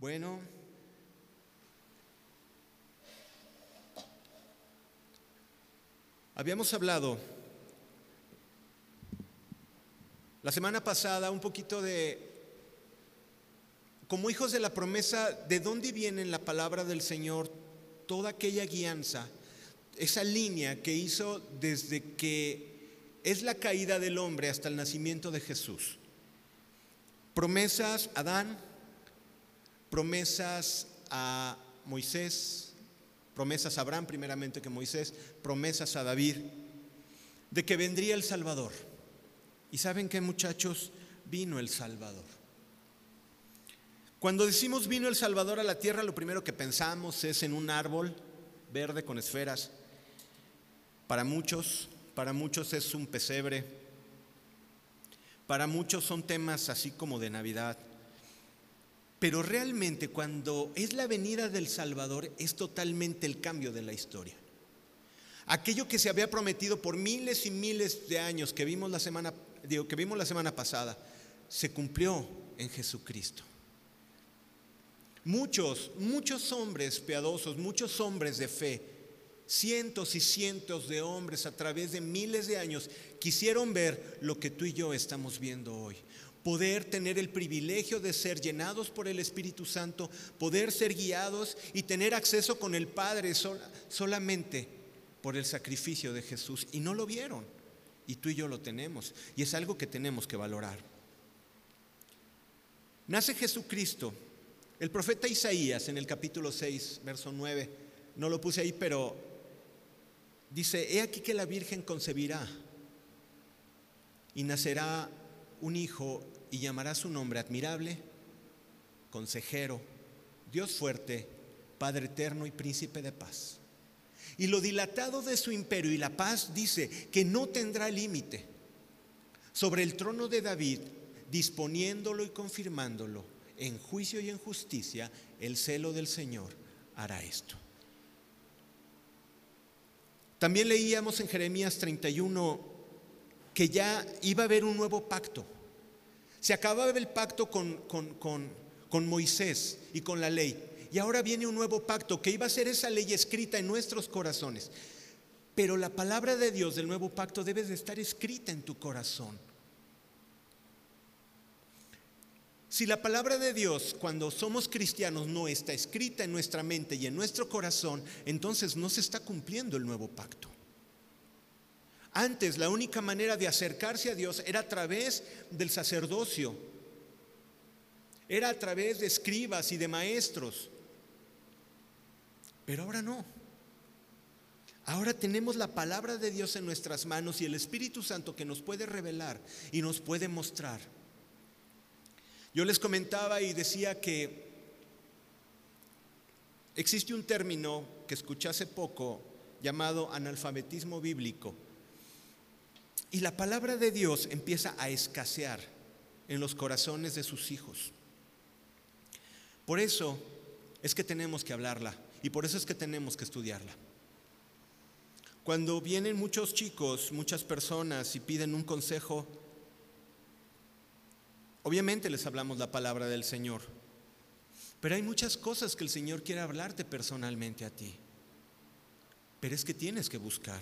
Bueno, habíamos hablado la semana pasada un poquito de, como hijos de la promesa, de dónde viene en la palabra del Señor toda aquella guianza, esa línea que hizo desde que es la caída del hombre hasta el nacimiento de Jesús. Promesas Adán, promesas a Moisés, promesas a Abraham primeramente que Moisés, promesas a David, de que vendría el Salvador. Y saben qué muchachos, vino el Salvador. Cuando decimos vino el Salvador a la tierra, lo primero que pensamos es en un árbol verde con esferas. Para muchos, para muchos es un pesebre. Para muchos son temas así como de Navidad. Pero realmente cuando es la venida del Salvador es totalmente el cambio de la historia. Aquello que se había prometido por miles y miles de años que vimos la semana, digo, que vimos la semana pasada, se cumplió en Jesucristo. Muchos, muchos hombres piadosos, muchos hombres de fe, cientos y cientos de hombres a través de miles de años quisieron ver lo que tú y yo estamos viendo hoy poder tener el privilegio de ser llenados por el Espíritu Santo, poder ser guiados y tener acceso con el Padre solamente por el sacrificio de Jesús. Y no lo vieron. Y tú y yo lo tenemos. Y es algo que tenemos que valorar. Nace Jesucristo. El profeta Isaías en el capítulo 6, verso 9, no lo puse ahí, pero dice, he aquí que la Virgen concebirá y nacerá un hijo y llamará su nombre admirable, consejero, Dios fuerte, Padre eterno y príncipe de paz. Y lo dilatado de su imperio y la paz dice que no tendrá límite sobre el trono de David, disponiéndolo y confirmándolo en juicio y en justicia, el celo del Señor hará esto. También leíamos en Jeremías 31 que ya iba a haber un nuevo pacto se acababa el pacto con, con, Moisés y con la ley. Y ahora viene un nuevo pacto que iba a ser esa ley escrita en nuestros corazones. Pero la palabra de Dios del nuevo pacto debe de estar escrita en tu corazón. Si la palabra de Dios cuando somos cristianos no está escrita en nuestra mente y en nuestro corazón, entonces no se está cumpliendo el nuevo pacto. Antes la única manera de acercarse a Dios era a través del sacerdocio, era a través de escribas y de maestros. Pero ahora no. Ahora tenemos la palabra de Dios en nuestras manos y el Espíritu Santo que nos puede revelar y nos puede mostrar. Yo les comentaba y decía que existe un término que escuché hace poco llamado analfabetismo bíblico. Y la palabra de Dios empieza a escasear en los corazones de sus hijos. Por eso es que tenemos que hablarla y por eso es que tenemos que estudiarla. Cuando vienen muchos chicos, muchas personas y piden un consejo, obviamente les hablamos la palabra del Señor, pero hay muchas cosas que el Señor quiere hablarte personalmente a ti, pero es que tienes que buscar.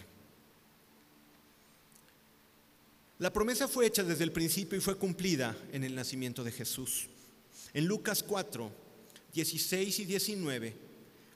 La promesa fue hecha desde el principio y fue cumplida en el nacimiento de Jesús. En Lucas 4, 16 y 19,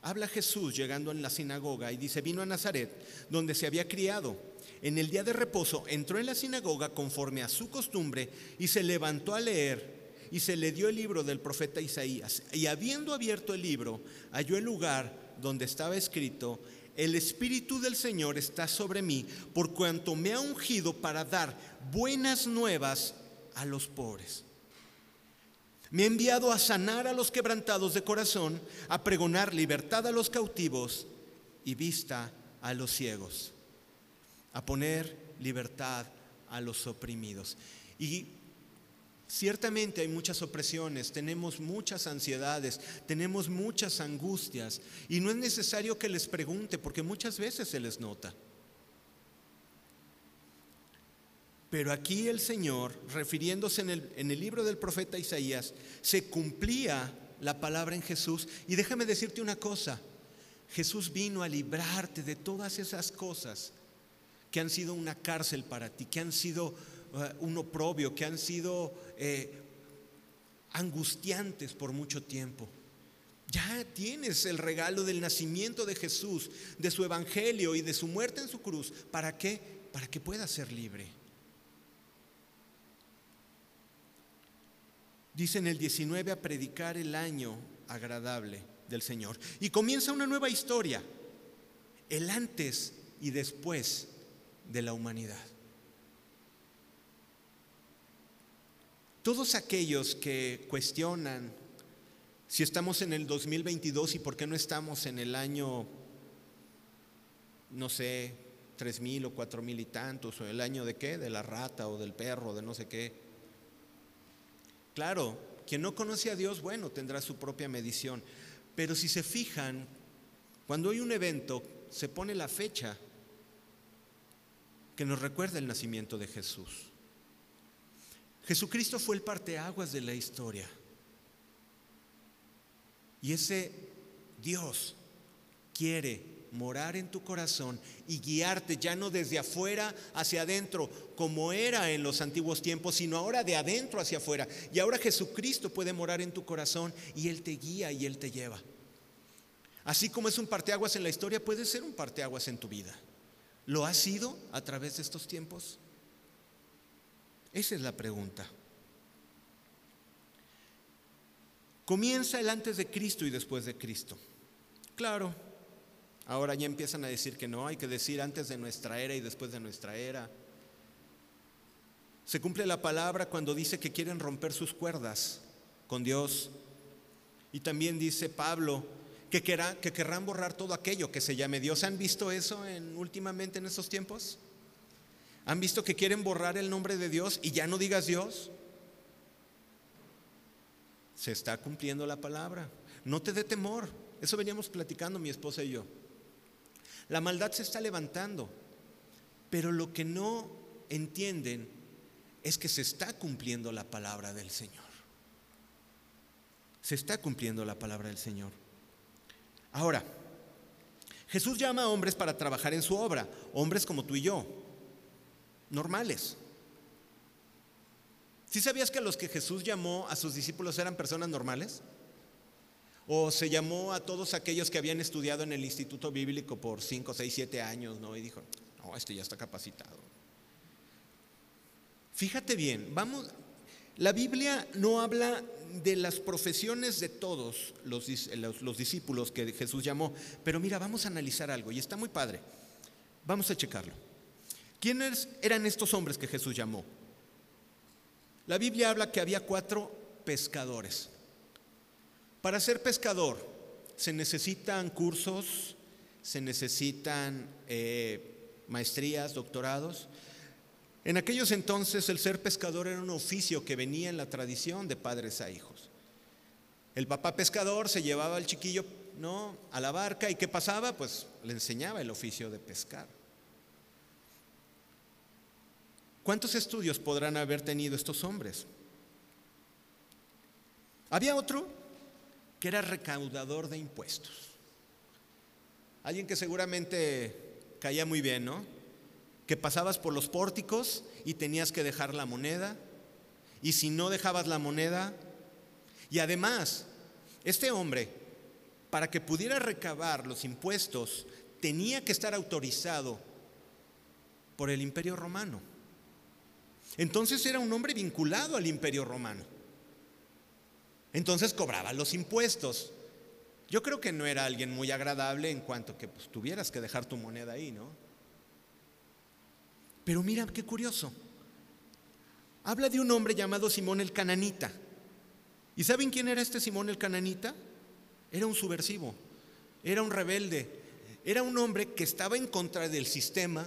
habla Jesús llegando en la sinagoga y dice, vino a Nazaret, donde se había criado. En el día de reposo entró en la sinagoga conforme a su costumbre y se levantó a leer y se le dio el libro del profeta Isaías. Y habiendo abierto el libro, halló el lugar donde estaba escrito, el Espíritu del Señor está sobre mí, por cuanto me ha ungido para dar buenas nuevas a los pobres. Me ha enviado a sanar a los quebrantados de corazón, a pregonar libertad a los cautivos y vista a los ciegos, a poner libertad a los oprimidos. Y Ciertamente hay muchas opresiones, tenemos muchas ansiedades, tenemos muchas angustias y no es necesario que les pregunte porque muchas veces se les nota. Pero aquí el Señor, refiriéndose en el, libro del profeta Isaías, se cumplía la palabra en Jesús. Y déjame decirte una cosa, Jesús vino a librarte de todas esas cosas que han sido una cárcel para ti, que han sido un oprobio, que han sido eh, angustiantes por mucho tiempo. Ya tienes el regalo del nacimiento de Jesús, de su evangelio y de su muerte en su cruz. ¿Para qué? Para que puedas ser libre. Dice en el 19 a predicar el año agradable del Señor. Y comienza una nueva historia, el antes y después de la humanidad. Todos aquellos que cuestionan si estamos en el 2022 y por qué no estamos en el año, no sé, tres mil o cuatro mil y tantos, o el año de qué, de la rata o del perro, de no sé qué. Claro, quien no conoce a Dios, bueno, tendrá su propia medición. Pero si se fijan, cuando hay un evento, se pone la fecha que nos recuerda el nacimiento de Jesús. Jesucristo fue el parteaguas de la historia. Y ese Dios quiere morar en tu corazón y guiarte ya no desde afuera hacia adentro como era en los antiguos tiempos, sino ahora de adentro hacia afuera. Y ahora Jesucristo puede morar en tu corazón y Él te guía y Él te lleva. Así como es un parteaguas en la historia, puede ser un parteaguas en tu vida. ¿Lo ha sido a través de estos tiempos? Esa es la pregunta. Comienza el antes de Cristo y después de Cristo. Claro, ahora ya empiezan a decir que no, hay que decir antes de nuestra era y después de nuestra era. Se cumple la palabra cuando dice que quieren romper sus cuerdas con Dios. Y también dice Pablo que, que querrán borrar todo aquello que se llame Dios. ¿Han visto eso en, últimamente en estos tiempos? ¿Han visto que quieren borrar el nombre de Dios y ya no digas Dios? se está cumpliendo la palabra. No te dé temor. Eso veníamos platicando mi esposa y yo. La maldad se está levantando, pero lo que no entienden es que se está cumpliendo la palabra del Señor. Se está cumpliendo la palabra del Señor. Ahora, Jesús llama a hombres para trabajar en su obra, hombres como tú y yo, normales, ¿Sí sabías que los que Jesús llamó a sus discípulos eran personas normales? ¿O se llamó a todos aquellos que habían estudiado en el Instituto Bíblico por 5, 6, 7 años, ¿no? Y dijo, no, este ya está capacitado. Fíjate bien, vamos, la Biblia no habla de las profesiones de todos los, los, discípulos que Jesús llamó, pero mira, vamos a analizar algo y está muy padre. Vamos a checarlo. ¿Quiénes eran estos hombres que Jesús llamó? La Biblia habla que había cuatro pescadores. Para ser pescador se necesitan cursos, se necesitan eh, maestrías, doctorados. En aquellos entonces el ser pescador era un oficio que venía en la tradición de padres a hijos. El papá pescador se llevaba al chiquillo ¿no? a la barca y ¿qué pasaba? Pues le enseñaba el oficio de pescar. ¿Cuántos estudios podrán haber tenido estos hombres? Había otro que era recaudador de impuestos. Alguien que seguramente caía muy bien, ¿no? Que pasabas por los pórticos y tenías que dejar la moneda. Y si no dejabas la moneda, y además, este hombre, para que pudiera recabar los impuestos, tenía que estar autorizado por el imperio romano. Entonces era un hombre vinculado al imperio romano. Entonces cobraba los impuestos. Yo creo que no era alguien muy agradable en cuanto que pues, tuvieras que dejar tu moneda ahí, ¿no? Pero mira qué curioso. Habla de un hombre llamado Simón el Cananita. ¿Y saben quién era este Simón el Cananita? Era un subversivo, era un rebelde, era un hombre que estaba en contra del sistema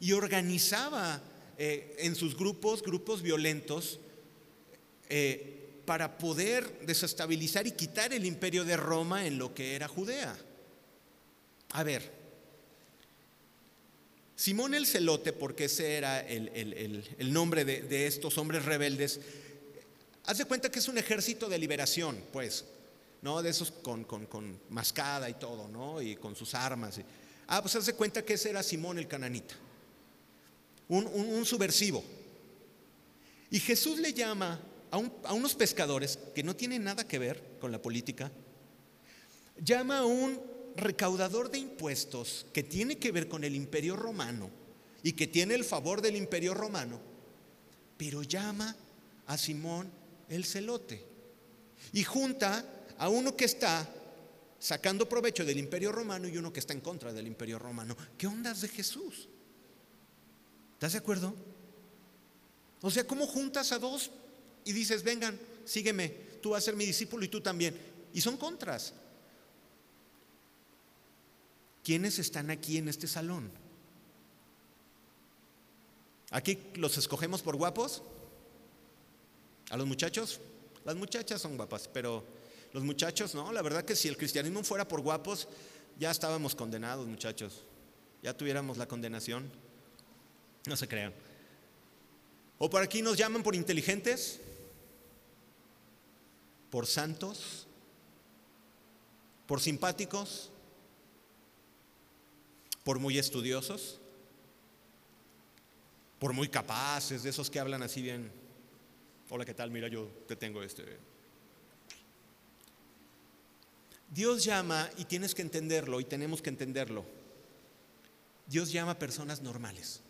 y organizaba eh, en sus grupos, grupos violentos, eh, para poder desestabilizar y quitar el imperio de Roma en lo que era Judea. A ver, Simón el Celote, porque ese era el, nombre de, estos hombres rebeldes, haz de cuenta que es un ejército de liberación, pues, ¿no? De esos con, con, mascada y todo, ¿no? Y con sus armas. Ah, pues hace cuenta que ese era Simón el cananita, un, subversivo. Y Jesús le llama a, a, unos pescadores que no tienen nada que ver con la política, llama a un recaudador de impuestos que tiene que ver con el imperio romano y que tiene el favor del imperio romano, pero llama a Simón el celote y junta a uno que está sacando provecho del imperio romano y uno que está en contra del imperio romano. ¿Qué ondas de Jesús? ¿Estás de acuerdo? O sea, ¿cómo juntas a dos y dices, vengan, sígueme, tú vas a ser mi discípulo y tú también? Y son contras. ¿Quiénes están aquí en este salón? ¿Aquí los escogemos por guapos? ¿A los muchachos? Las muchachas son guapas, pero los muchachos no. La verdad que si el cristianismo fuera por guapos, ya estábamos condenados, muchachos. Ya tuviéramos la condenación. No se crean. O por aquí nos llaman por inteligentes, por santos, por simpáticos, por muy estudiosos, por muy capaces, de esos que hablan así bien. Hola, ¿qué tal? Mira, yo te tengo este. Dios llama, y tienes que entenderlo, y tenemos que entenderlo. Dios llama a personas normales.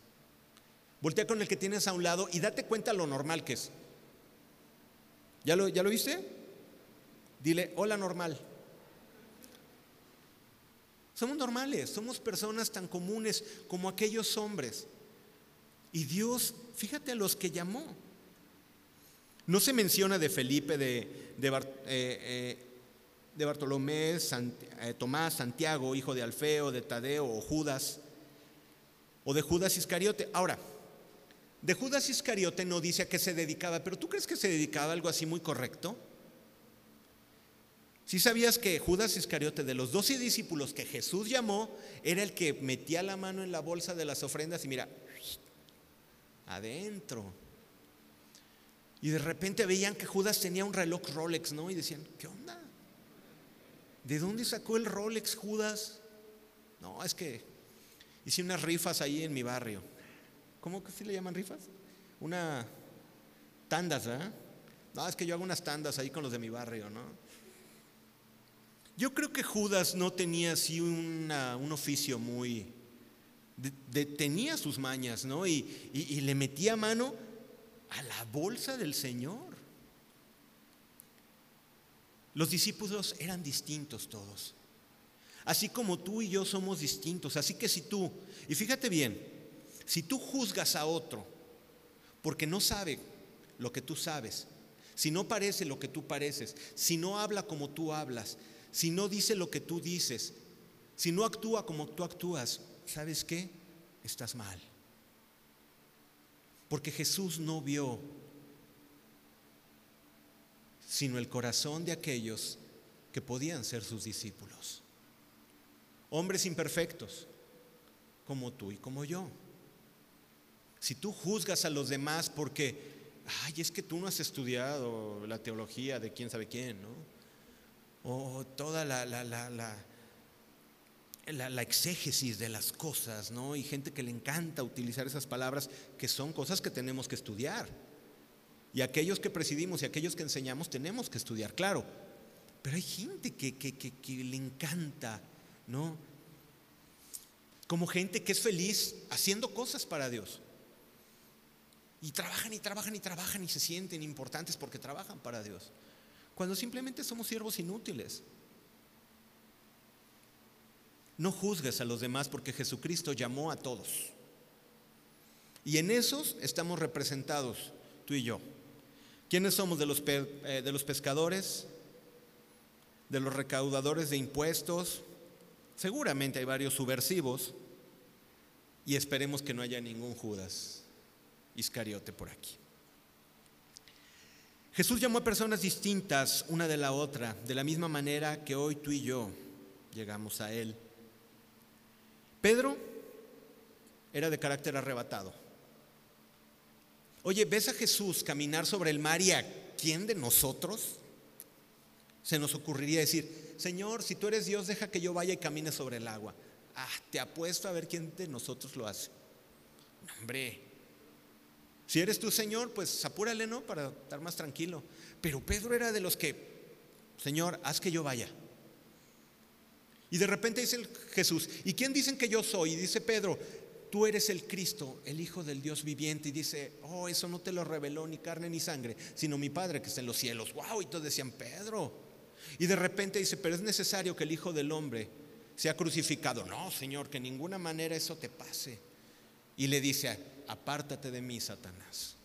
Voltea con el que tienes a un lado y date cuenta lo normal que es. ¿Ya lo, ¿Ya lo viste? Dile, hola normal. Somos normales, somos personas tan comunes como aquellos hombres. Y Dios, fíjate a los que llamó. No se menciona de Felipe, de, de, eh, eh, de Bartolomé, eh, Tomás, Santiago, hijo de Alfeo, de Tadeo o Judas, o de Judas Iscariote. Ahora, de Judas Iscariote no dice a qué se dedicaba, pero ¿tú crees que se dedicaba a algo así muy correcto? Si sabías que Judas Iscariote, de los doce discípulos que Jesús llamó, era el que metía la mano en la bolsa de las ofrendas y mira, adentro. Y de repente veían que Judas tenía un reloj Rolex, ¿no? Y decían, ¿qué onda? ¿De dónde sacó el Rolex Judas? No, es que hice unas rifas ahí en mi barrio. ¿Cómo que sí le llaman rifas? Una tandas, ¿verdad? No, es que yo hago unas tandas ahí con los de mi barrio, ¿no? Yo creo que Judas no tenía así un oficio muy... tenía sus mañas, ¿no? Y, y le metía mano a la bolsa del Señor. Los discípulos eran distintos todos. Así como tú y yo somos distintos. Así que si tú, y fíjate bien, si tú juzgas a otro porque no sabe lo que tú sabes, si no parece lo que tú pareces, si no habla como tú hablas, si no dice lo que tú dices, si no actúa como tú actúas, ¿sabes qué? Estás mal. Porque Jesús no vio sino el corazón de aquellos que podían ser sus discípulos. Hombres imperfectos, como tú y como yo. Si tú juzgas a los demás porque, ay, es que tú no has estudiado la teología de quién sabe quién, ¿no? O toda la, la, la, la, la exégesis de las cosas, ¿no? Y gente que le encanta utilizar esas palabras que son cosas que tenemos que estudiar. Y aquellos que presidimos y aquellos que enseñamos tenemos que estudiar, claro. Pero hay gente que, que, le encanta, ¿no? Como gente que es feliz haciendo cosas para Dios. Y trabajan y trabajan y trabajan y se sienten importantes porque trabajan para Dios. Cuando simplemente somos siervos inútiles. No juzgues a los demás porque Jesucristo llamó a todos. Y en esos estamos representados, tú y yo. ¿Quiénes somos de los, eh, de los pescadores? ¿De los recaudadores de impuestos? Seguramente hay varios subversivos y esperemos que no haya ningún Judas Iscariote por aquí. Jesús llamó a personas distintas una de la otra, de la misma manera que hoy tú y yo llegamos a Él. Pedro era de carácter arrebatado. Oye, ¿ves a Jesús caminar sobre el mar y a quién de nosotros? se nos ocurriría decir, Señor, si tú eres Dios, deja que yo vaya y camine sobre el agua. Ah, te apuesto a ver quién de nosotros lo hace. Hombre, si eres tú, Señor, pues apúrale, ¿no? Para estar más tranquilo. Pero Pedro era de los que, Señor, haz que yo vaya. Y de repente dice Jesús, ¿y quién dicen que yo soy? Y dice Pedro, tú eres el Cristo, el Hijo del Dios viviente. Y dice, oh, eso no te lo reveló ni carne ni sangre, sino mi Padre que está en los cielos. ¡Wow! Y todos decían, Pedro. Y de repente dice, pero es necesario que el Hijo del Hombre sea crucificado. No, Señor, que en ninguna manera eso te pase. Y le dice, apártate de mí, Satanás.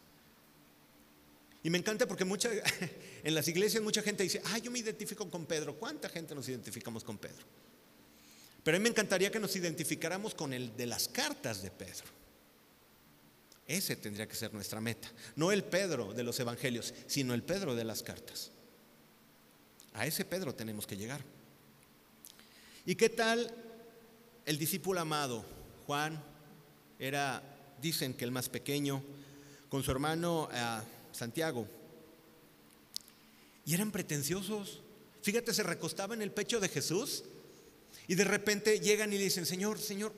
Y me encanta porque en las iglesias mucha gente dice, ah, yo me identifico con Pedro. ¿Cuánta gente nos identificamos con Pedro? Pero a mí me encantaría que nos identificáramos con el de las cartas de Pedro. Ese tendría que ser nuestra meta. No el Pedro de los evangelios, sino el Pedro de las cartas. A ese Pedro tenemos que llegar. ¿Y qué tal el discípulo amado? Juan era, dicen que el más pequeño, con su hermano eh, Santiago. Y eran pretenciosos. Fíjate, se recostaba en el pecho de Jesús y de repente llegan y le dicen, Señor, Señor,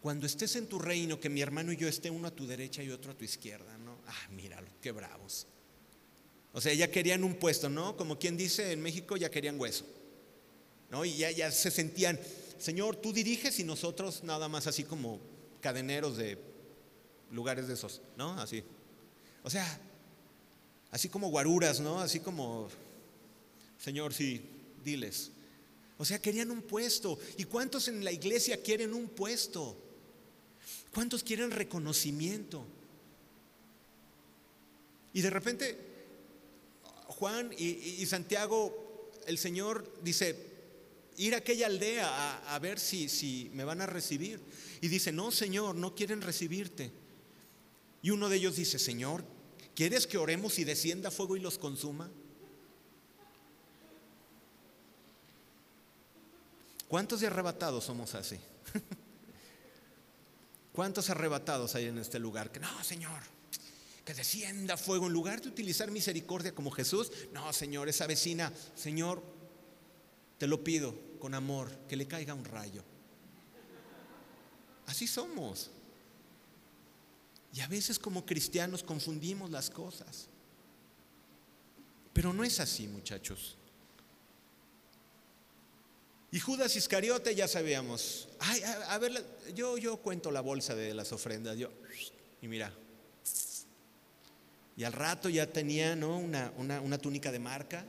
cuando estés en tu reino, que mi hermano y yo esté uno a tu derecha y otro a tu izquierda, ¿no? Ah, míralo, qué bravos. O sea, ya querían un puesto, ¿no? Como quien dice en México, ya querían hueso. ¿No? Y ya, ya se sentían, Señor, tú diriges y nosotros nada más así como cadeneros de lugares de esos, ¿no? Así. O sea, así como guaruras, ¿no? Así como, Señor, sí, diles. O sea, querían un puesto. ¿Y cuántos en la iglesia quieren un puesto? ¿Cuántos quieren reconocimiento? Y de repente, Juan y, Santiago, el Señor dice, ir a aquella aldea a, ver si, si me van a recibir. Y dice, no, Señor, no quieren recibirte. Y uno de ellos dice, Señor, ¿quieres que oremos y descienda fuego y los consuma? ¿Cuántos de arrebatados somos así? ¿Cuántos arrebatados hay en este lugar? Que no, Señor, que descienda fuego. En lugar de utilizar misericordia como Jesús, no, Señor, esa vecina, Señor, te lo pido con amor, que le caiga un rayo. Así somos. Y a veces como cristianos confundimos las cosas. Pero no es así, muchachos. Y Judas Iscariote ya sabíamos. Ay, a, ver, yo, yo cuento la bolsa de las ofrendas. Yo, y mira. Y al rato ya tenía ¿no? una, una, túnica de marca.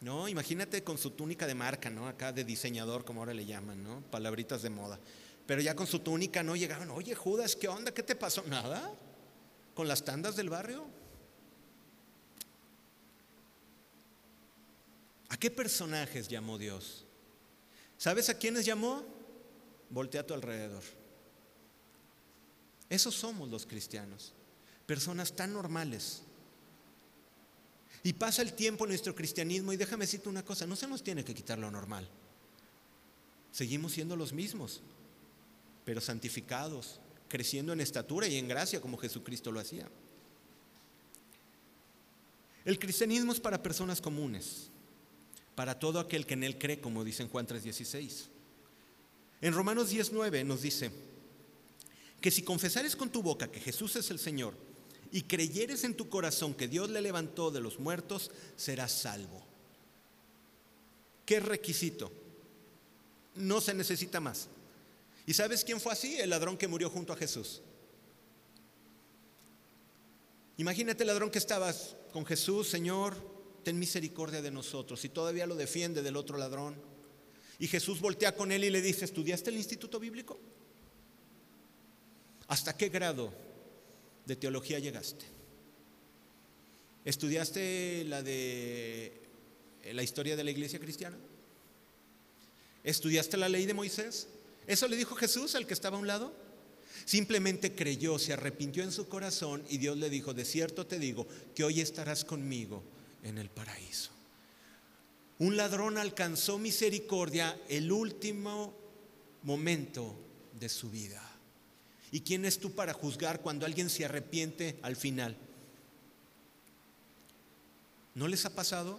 No, imagínate con su túnica de marca, ¿no? Acá de diseñador, como ahora le llaman, ¿no? Palabritas de moda. Pero ya con su túnica no llegaban, oye Judas, ¿qué onda? ¿Qué te pasó? Nada. Con las tandas del barrio. ¿A qué personajes llamó Dios? ¿Sabes a quiénes llamó? Voltea a tu alrededor. Esos somos los cristianos, personas tan normales. Y pasa el tiempo nuestro cristianismo y déjame decirte una cosa, no se nos tiene que quitar lo normal. Seguimos siendo los mismos, pero santificados, creciendo en estatura y en gracia como Jesucristo lo hacía. El cristianismo es para personas comunes para todo aquel que en Él cree, como dice en Juan 3:16. En Romanos 19 nos dice que si confesares con tu boca que Jesús es el Señor y creyeres en tu corazón que Dios le levantó de los muertos, serás salvo. ¿Qué requisito? No se necesita más. ¿Y sabes quién fue así? El ladrón que murió junto a Jesús. Imagínate el ladrón que estabas con Jesús, Señor, ten misericordia de nosotros. Y todavía lo defiende del otro ladrón. Y Jesús voltea con él y le dice, ¿estudiaste el instituto bíblico? ¿Hasta qué grado de teología llegaste? ¿Estudiaste la de la historia de la iglesia cristiana? ¿Estudiaste la ley de Moisés? ¿Eso le dijo Jesús al que estaba a un lado? Simplemente creyó, se arrepintió en su corazón y Dios le dijo, de cierto te digo, que hoy estarás conmigo en el paraíso. Un ladrón alcanzó misericordia el último momento de su vida. ¿Y quién es tú para juzgar cuando alguien se arrepiente al final? ¿No les ha pasado?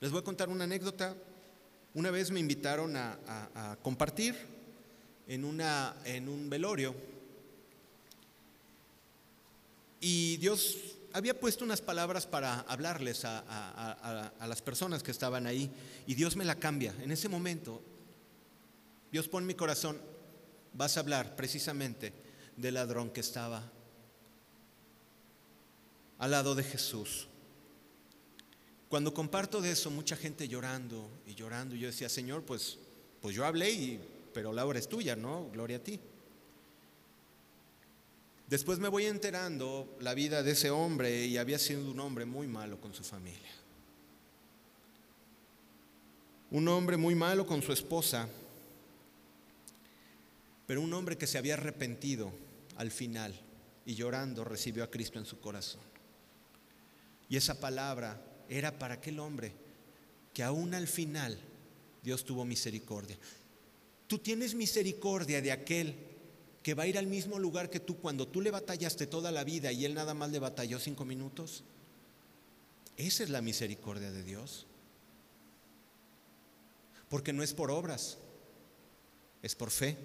Les voy a contar una anécdota. Una vez me invitaron a, compartir en, una, en un velorio y Dios había puesto unas palabras para hablarles a, las personas que estaban ahí y Dios me la cambia. En ese momento, Dios pone mi corazón, vas a hablar precisamente del ladrón que estaba al lado de Jesús. Cuando comparto de eso, mucha gente llorando y llorando, y yo decía, Señor, pues, pues yo hablé, y, pero la obra es tuya, ¿no? Gloria a ti. Después me voy enterando la vida de ese hombre y había sido un hombre muy malo con su familia. Un hombre muy malo con su esposa, pero un hombre que se había arrepentido al final y llorando recibió a Cristo en su corazón. Y esa palabra era para aquel hombre que aún al final Dios tuvo misericordia. Tú tienes misericordia de aquel que va a ir al mismo lugar que tú cuando tú le batallaste toda la vida y él nada más le batalló cinco minutos. Esa es la misericordia de Dios. Porque no es por obras, es por fe.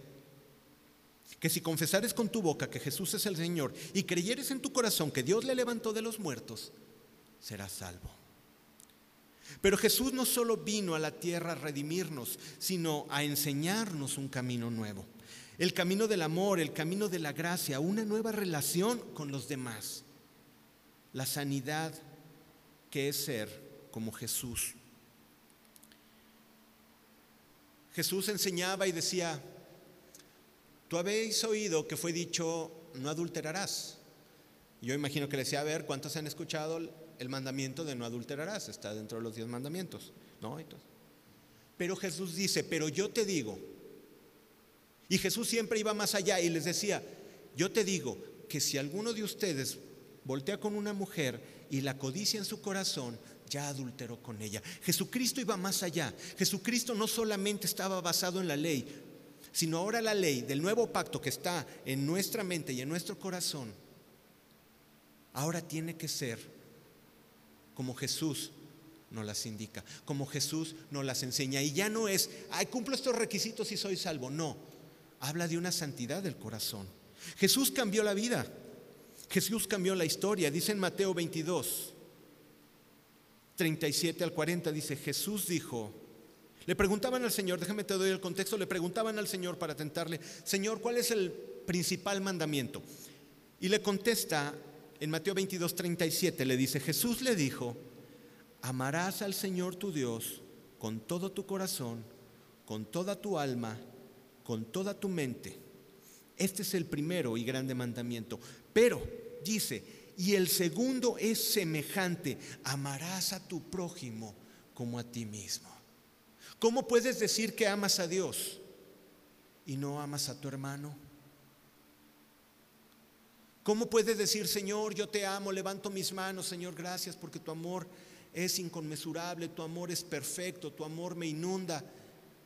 Que si confesares con tu boca que Jesús es el Señor y creyeres en tu corazón que Dios le levantó de los muertos, serás salvo. Pero Jesús no solo vino a la tierra a redimirnos, sino a enseñarnos un camino nuevo. El camino del amor, el camino de la gracia, una nueva relación con los demás. La sanidad que es ser como Jesús. Jesús enseñaba y decía, tú habéis oído que fue dicho, no adulterarás. Yo imagino que le decía, a ver, ¿cuántos han escuchado el mandamiento de no adulterarás, está dentro de los diez mandamientos, ¿no? Pero Jesús dice, pero yo te digo, y Jesús siempre iba más allá y les decía, yo te digo que si alguno de ustedes voltea con una mujer y la codicia en su corazón, ya adulteró con ella. Jesucristo iba más allá. Jesucristo no solamente estaba basado en la ley, sino ahora la ley del nuevo pacto que está en nuestra mente y en nuestro corazón, ahora tiene que ser como Jesús nos las indica, como Jesús nos las enseña. Y ya no es, ay, cumplo estos requisitos y soy salvo. No, habla de una santidad del corazón. Jesús cambió la vida, Jesús cambió la historia. Dice en Mateo 22, 37 al 40, dice, Jesús dijo, le preguntaban al Señor, déjame te doy el contexto, le preguntaban al Señor para tentarle, Señor, ¿cuál es el principal mandamiento? Y le contesta en Mateo 22, 37 le dice, Jesús le dijo, amarás al Señor tu Dios con todo tu corazón, con toda tu alma, con toda tu mente. Este es el primero y grande mandamiento. Pero, dice, y el segundo es semejante, amarás a tu prójimo como a ti mismo. ¿Cómo puedes decir que amas a Dios y no amas a tu hermano? ¿Cómo puedes decir, Señor, yo te amo, levanto mis manos, Señor, gracias porque tu amor es inconmensurable, tu amor es perfecto, tu amor me inunda?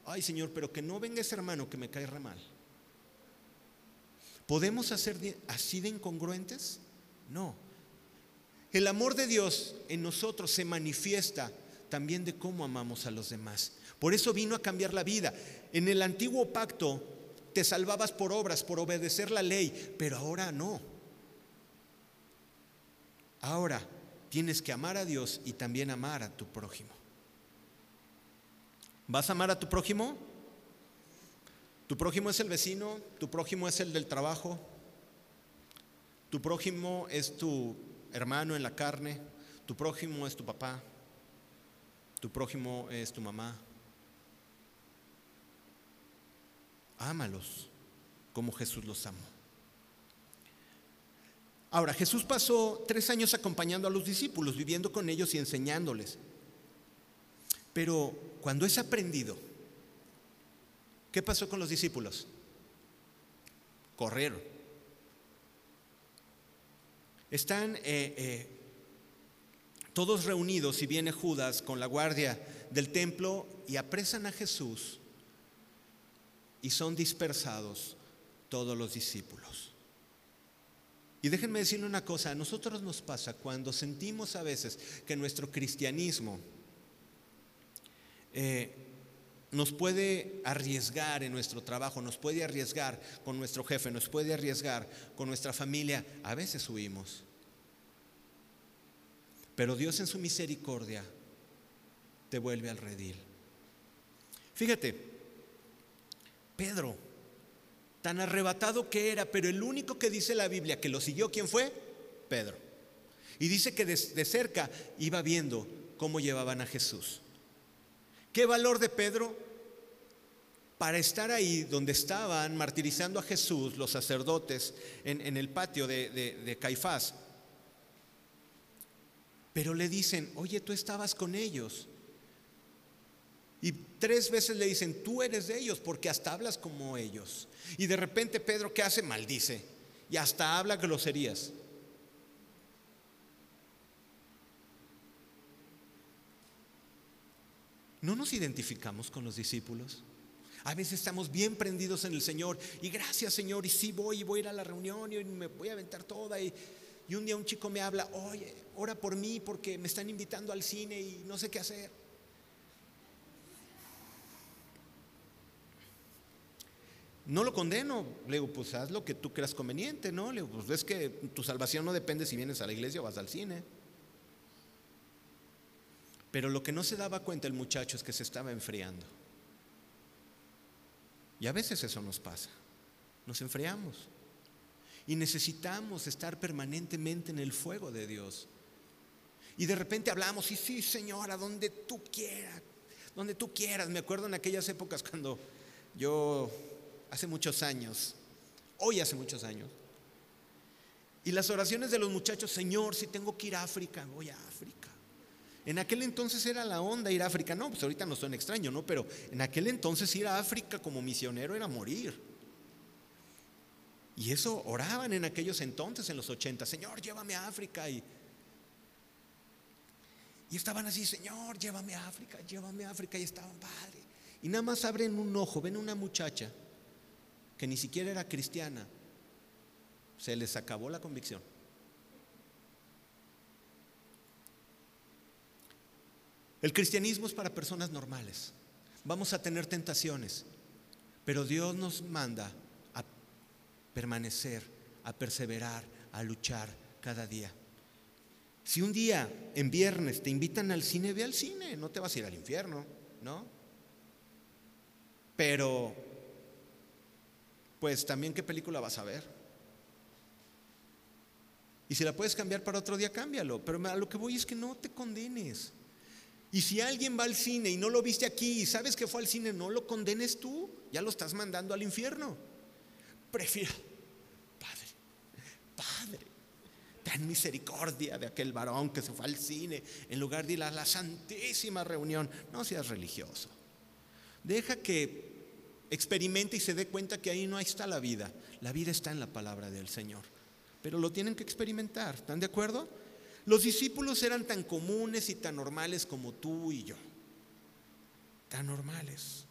Ay, Señor, pero que no venga ese hermano que me cae re mal. ¿Podemos hacer así de incongruentes? No. El amor de Dios en nosotros se manifiesta también de cómo amamos a los demás. Por eso vino a cambiar la vida. En el antiguo pacto te salvabas por obras, por obedecer la ley, pero ahora no. Ahora tienes que amar a Dios y también amar a tu prójimo. ¿Vas a amar a tu prójimo? Tu prójimo es el vecino, tu prójimo es el del trabajo, tu prójimo es tu hermano en la carne, tu prójimo es tu papá, tu prójimo es tu mamá. Ámalos como Jesús los amó. Ahora, Jesús pasó tres años acompañando a los discípulos, viviendo con ellos y enseñándoles. Pero cuando es aprendido, ¿qué pasó con los discípulos? Corrieron. Están eh, eh, todos reunidos y viene Judas con la guardia del templo y apresan a Jesús y son dispersados todos los discípulos. Y déjenme decirle una cosa, a nosotros nos pasa cuando sentimos a veces que nuestro cristianismo eh, nos puede arriesgar en nuestro trabajo, nos puede arriesgar con nuestro jefe, nos puede arriesgar con nuestra familia, a veces huimos. Pero Dios en su misericordia te vuelve al redil. Fíjate, Pedro, tan arrebatado que era, pero el único que dice la Biblia que lo siguió, ¿quién fue? Pedro. Y dice que de, cerca iba viendo cómo llevaban a Jesús. ¿Qué valor de Pedro? Para estar ahí donde estaban martirizando a Jesús los sacerdotes en, el patio de, de Caifás. Pero le dicen, oye, tú estabas con ellos. Y tres veces le dicen, tú eres de ellos porque hasta hablas como ellos. Y de repente Pedro, ¿qué hace? Maldice. Y hasta habla groserías. ¿No nos identificamos con los discípulos? A veces estamos bien prendidos en el Señor y gracias Señor y sí voy y voy a ir a la reunión y me voy a aventar toda y, y un día un chico me habla, oye, ora por mí porque me están invitando al cine y no sé qué hacer. No lo condeno, le digo, pues haz lo que tú creas conveniente, ¿no? Le digo, pues ves que tu salvación no depende si vienes a la iglesia o vas al cine. Pero lo que no se daba cuenta el muchacho es que se estaba enfriando. Y a veces eso nos pasa, nos enfriamos. Y necesitamos estar permanentemente en el fuego de Dios. Y de repente hablamos, y sí, Señor, a donde tú quieras, donde tú quieras. Me acuerdo en aquellas épocas cuando yo hace muchos años, hoy hace muchos años. Y las oraciones de los muchachos, Señor, si tengo que ir a África, voy a África. En aquel entonces era la onda ir a África. No, pues ahorita no son extraño, ¿no? Pero en aquel entonces ir a África como misionero era morir. Y eso oraban en aquellos entonces, en los 80, Señor, llévame a África. Y, y estaban así, Señor, llévame a África, llévame a África. Y estaban, Padre. Y nada más abren un ojo, ven una muchacha que ni siquiera era cristiana, se les acabó la convicción. El cristianismo es para personas normales. Vamos a tener tentaciones, pero Dios nos manda a permanecer, a perseverar, a luchar cada día. Si un día en viernes te invitan al cine, ve al cine, no te vas a ir al infierno, ¿no? Pero pues también qué película vas a ver. Y si la puedes cambiar para otro día, cámbialo. Pero a lo que voy es que no te condenes. Y si alguien va al cine y no lo viste aquí y sabes que fue al cine, no lo condenes tú. Ya lo estás mandando al infierno. Prefiero, Padre, Padre, ten misericordia de aquel varón que se fue al cine en lugar de ir a la santísima reunión. No seas religioso. Deja que experimente y se dé cuenta que ahí no está la vida. La vida está en la palabra del Señor. Pero lo tienen que experimentar. ¿Están de acuerdo? Los discípulos eran tan comunes y tan normales como tú y yo. Tan normales.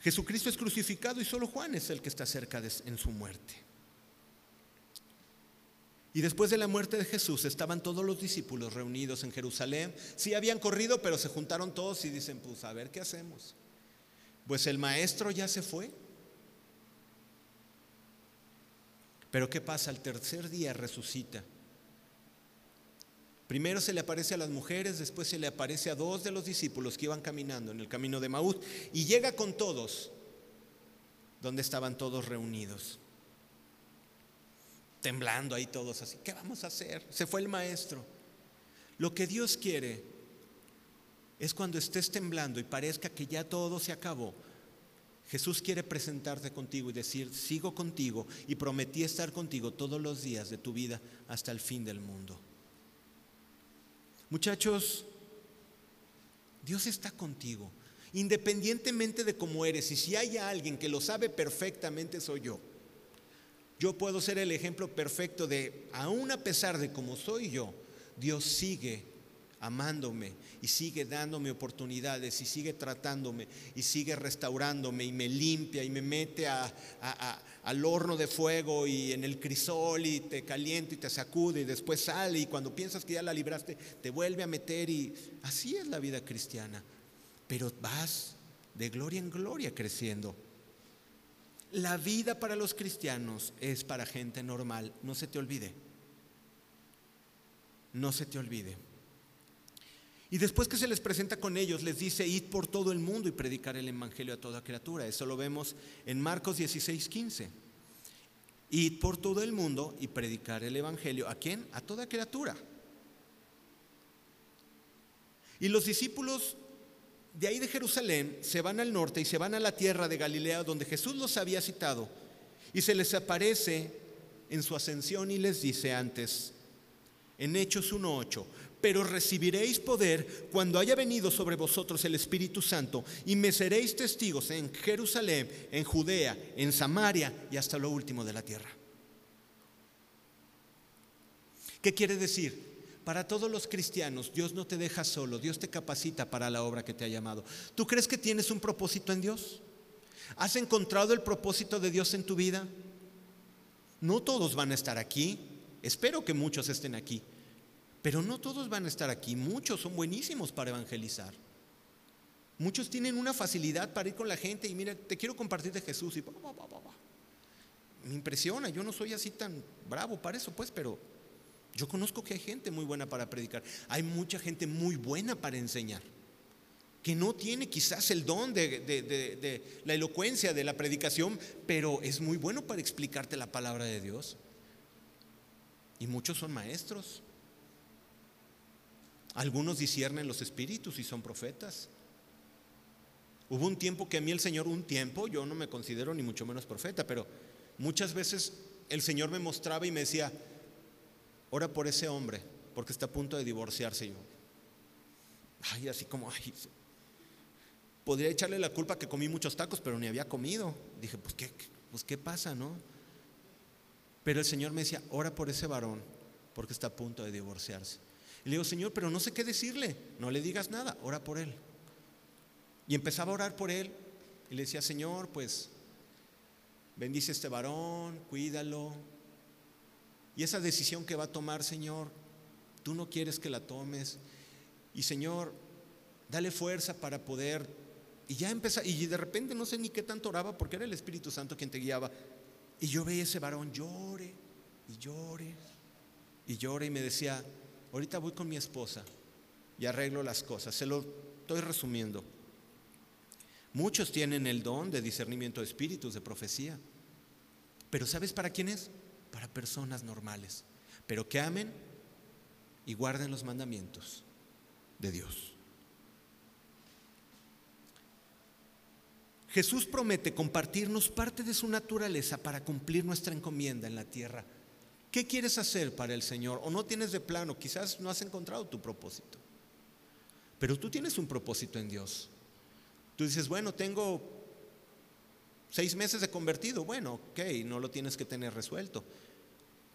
Jesucristo es crucificado y solo Juan es el que está cerca en su muerte. Y después de la muerte de Jesús estaban todos los discípulos reunidos en Jerusalén. Sí habían corrido, pero se juntaron todos y dicen, pues a ver qué hacemos. Pues el maestro ya se fue. Pero ¿qué pasa? Al tercer día resucita. Primero se le aparece a las mujeres, después se le aparece a dos de los discípulos que iban caminando en el camino de Maús y llega con todos, donde estaban todos reunidos, temblando ahí todos así. ¿Qué vamos a hacer? Se fue el maestro. Lo que Dios quiere es cuando estés temblando y parezca que ya todo se acabó. Jesús quiere presentarte contigo y decir, sigo contigo y prometí estar contigo todos los días de tu vida hasta el fin del mundo. Muchachos, Dios está contigo, independientemente de cómo eres. Y si hay alguien que lo sabe perfectamente, soy yo. Yo puedo ser el ejemplo perfecto de, aún a pesar de cómo soy yo, Dios sigue amándome y sigue dándome oportunidades y sigue tratándome y sigue restaurándome y me limpia y me mete al horno de fuego y en el crisol y te calienta y te sacude y después sale y cuando piensas que ya la libraste te vuelve a meter y así es la vida cristiana. Pero vas de gloria en gloria creciendo. La vida para los cristianos es para gente normal, no se te olvide. No se te olvide. Y después que se les presenta con ellos, les dice, id por todo el mundo y predicar el Evangelio a toda criatura. Eso lo vemos en Marcos 16, 15. Id por todo el mundo y predicar el Evangelio. ¿A quién? A toda criatura. Y los discípulos de ahí de Jerusalén se van al norte y se van a la tierra de Galilea donde Jesús los había citado. Y se les aparece en su ascensión y les dice antes, en Hechos 1.8, pero recibiréis poder cuando haya venido sobre vosotros el Espíritu Santo y me seréis testigos en Jerusalén, en Judea, en Samaria y hasta lo último de la tierra. ¿Qué quiere decir? Para todos los cristianos, Dios no te deja solo, Dios te capacita para la obra que te ha llamado. ¿Tú crees que tienes un propósito en Dios? ¿Has encontrado el propósito de Dios en tu vida? No todos van a estar aquí, espero que muchos estén aquí, pero no todos van a estar aquí, muchos son buenísimos para evangelizar. Muchos tienen una facilidad para ir con la gente y mira, te quiero compartir de Jesús y me impresiona, yo no soy así tan bravo para eso, pues, pero yo conozco que hay gente muy buena para predicar, hay mucha gente muy buena para enseñar, que no tiene quizás el don de, de la elocuencia de la predicación, pero es muy bueno para explicarte la palabra de Dios. Y muchos son maestros. Algunos disciernen los espíritus y son profetas. Hubo un tiempo que a mí el Señor, un tiempo, yo no me considero ni mucho menos profeta, pero muchas veces el Señor me mostraba y me decía, ora por ese hombre, porque está a punto de divorciarse. yo, ay, así como, ay, podría echarle la culpa que comí muchos tacos, pero ni había comido. Dije, pues qué, pues qué pasa, ¿no? Pero el Señor me decía, ora por ese varón, porque está a punto de divorciarse. Y le digo, Señor, pero no sé qué decirle. No le digas nada, ora por él. Y empezaba a orar por él. Y le decía, Señor, pues bendice a este varón, cuídalo. Y esa decisión que va a tomar, Señor, tú no quieres que la tomes. Y Señor, dale fuerza para poder. Y ya empezaba, y de repente no sé ni qué tanto oraba porque era el Espíritu Santo quien te guiaba. Y yo veía ese varón llore y llore y llore y me decía, ahorita voy con mi esposa y arreglo las cosas. Se lo estoy resumiendo. Muchos tienen el don de discernimiento de espíritus, de profecía. Pero ¿sabes para quién es? Para personas normales. Pero que amen y guarden los mandamientos de Dios. Jesús promete compartirnos parte de su naturaleza para cumplir nuestra encomienda en la tierra ¿Qué quieres hacer para el Señor? O no tienes de plano, quizás no has encontrado tu propósito. Pero tú tienes un propósito en Dios. Tú dices, bueno, tengo seis meses de convertido. Bueno, ok, no lo tienes que tener resuelto.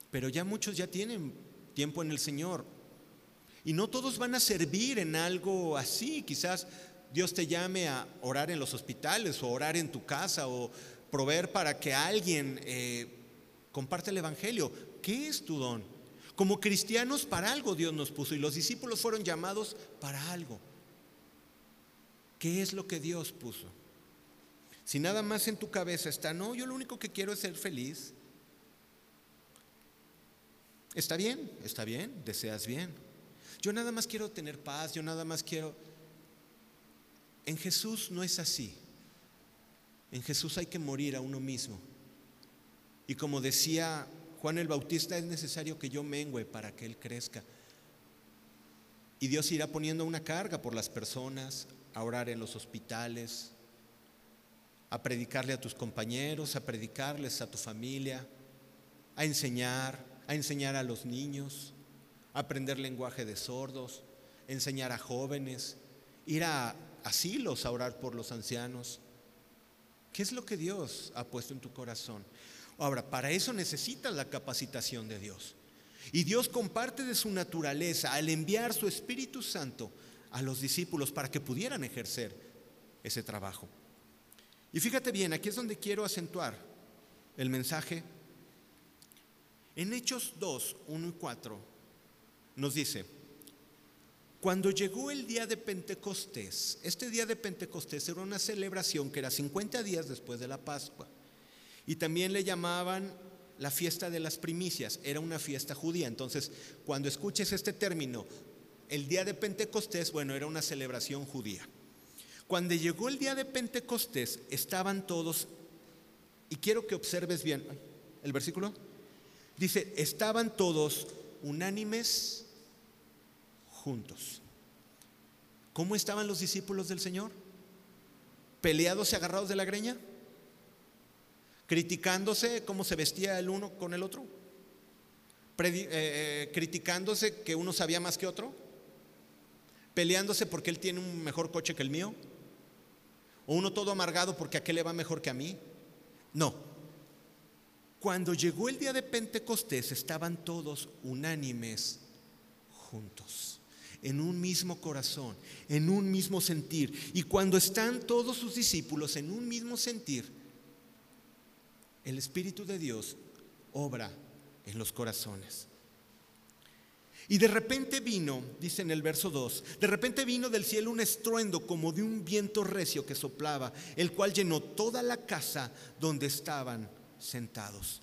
Pero ya muchos ya tienen tiempo en el Señor. Y no todos van a servir en algo así. Quizás Dios te llame a orar en los hospitales o orar en tu casa o proveer para que alguien eh, comparte el Evangelio. ¿Qué es tu don? Como cristianos, para algo Dios nos puso y los discípulos fueron llamados para algo. ¿Qué es lo que Dios puso? Si nada más en tu cabeza está, no, yo lo único que quiero es ser feliz. Está bien, está bien, deseas bien. Yo nada más quiero tener paz, yo nada más quiero... En Jesús no es así. En Jesús hay que morir a uno mismo. Y como decía Juan el Bautista, es necesario que yo mengüe para que Él crezca. Y Dios irá poniendo una carga por las personas, a orar en los hospitales, a predicarle a tus compañeros, a predicarles a tu familia, a enseñar, a enseñar a los niños, a aprender lenguaje de sordos, enseñar a jóvenes, ir a asilos a orar por los ancianos. ¿Qué es lo que Dios ha puesto en tu corazón? Ahora, para eso necesitas la capacitación de Dios. Y Dios comparte de su naturaleza al enviar su Espíritu Santo a los discípulos para que pudieran ejercer ese trabajo. Y fíjate bien, aquí es donde quiero acentuar el mensaje. En Hechos 2, 1 y 4 nos dice, cuando llegó el día de Pentecostés, este día de Pentecostés era una celebración que era 50 días después de la Pascua. Y también le llamaban la fiesta de las primicias, era una fiesta judía. Entonces, cuando escuches este término, el día de Pentecostés, bueno, era una celebración judía. Cuando llegó el día de Pentecostés, estaban todos, y quiero que observes bien el versículo, dice, estaban todos unánimes juntos. ¿Cómo estaban los discípulos del Señor? ¿Peleados y agarrados de la greña? ¿Criticándose cómo se vestía el uno con el otro? Eh, eh, ¿Criticándose que uno sabía más que otro? ¿Peleándose porque él tiene un mejor coche que el mío? ¿O uno todo amargado porque a aquel le va mejor que a mí? No. Cuando llegó el día de Pentecostés estaban todos unánimes juntos, en un mismo corazón, en un mismo sentir. Y cuando están todos sus discípulos en un mismo sentir, el Espíritu de Dios obra en los corazones. Y de repente vino, dice en el verso 2, de repente vino del cielo un estruendo como de un viento recio que soplaba, el cual llenó toda la casa donde estaban sentados.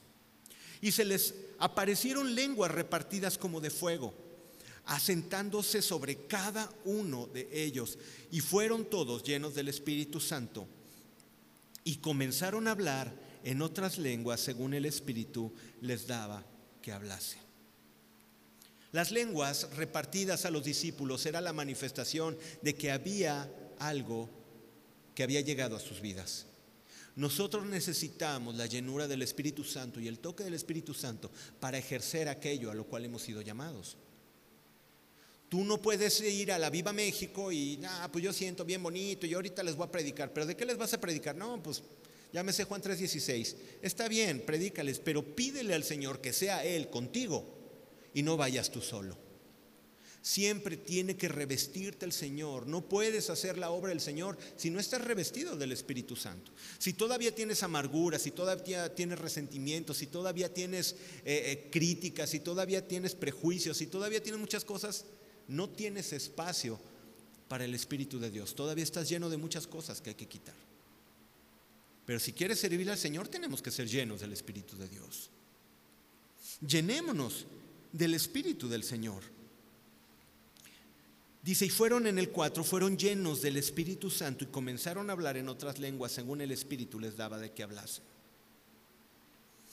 Y se les aparecieron lenguas repartidas como de fuego, asentándose sobre cada uno de ellos. Y fueron todos llenos del Espíritu Santo. Y comenzaron a hablar en otras lenguas según el Espíritu les daba que hablasen. Las lenguas repartidas a los discípulos era la manifestación de que había algo que había llegado a sus vidas. Nosotros necesitamos la llenura del Espíritu Santo y el toque del Espíritu Santo para ejercer aquello a lo cual hemos sido llamados. Tú no puedes ir a la Viva México y, ah, pues yo siento bien bonito y ahorita les voy a predicar. ¿Pero de qué les vas a predicar? No, pues llámese Juan 3:16. Está bien, predícales, pero pídele al Señor que sea Él contigo y no vayas tú solo. Siempre tiene que revestirte el Señor. No puedes hacer la obra del Señor si no estás revestido del Espíritu Santo. Si todavía tienes amargura, si todavía tienes resentimiento, si todavía tienes eh, eh, críticas, si todavía tienes prejuicios, si todavía tienes muchas cosas, no tienes espacio para el Espíritu de Dios. Todavía estás lleno de muchas cosas que hay que quitar. Pero si quieres servir al Señor, tenemos que ser llenos del Espíritu de Dios. Llenémonos del Espíritu del Señor. Dice, y fueron en el 4, fueron llenos del Espíritu Santo y comenzaron a hablar en otras lenguas según el Espíritu les daba de que hablasen.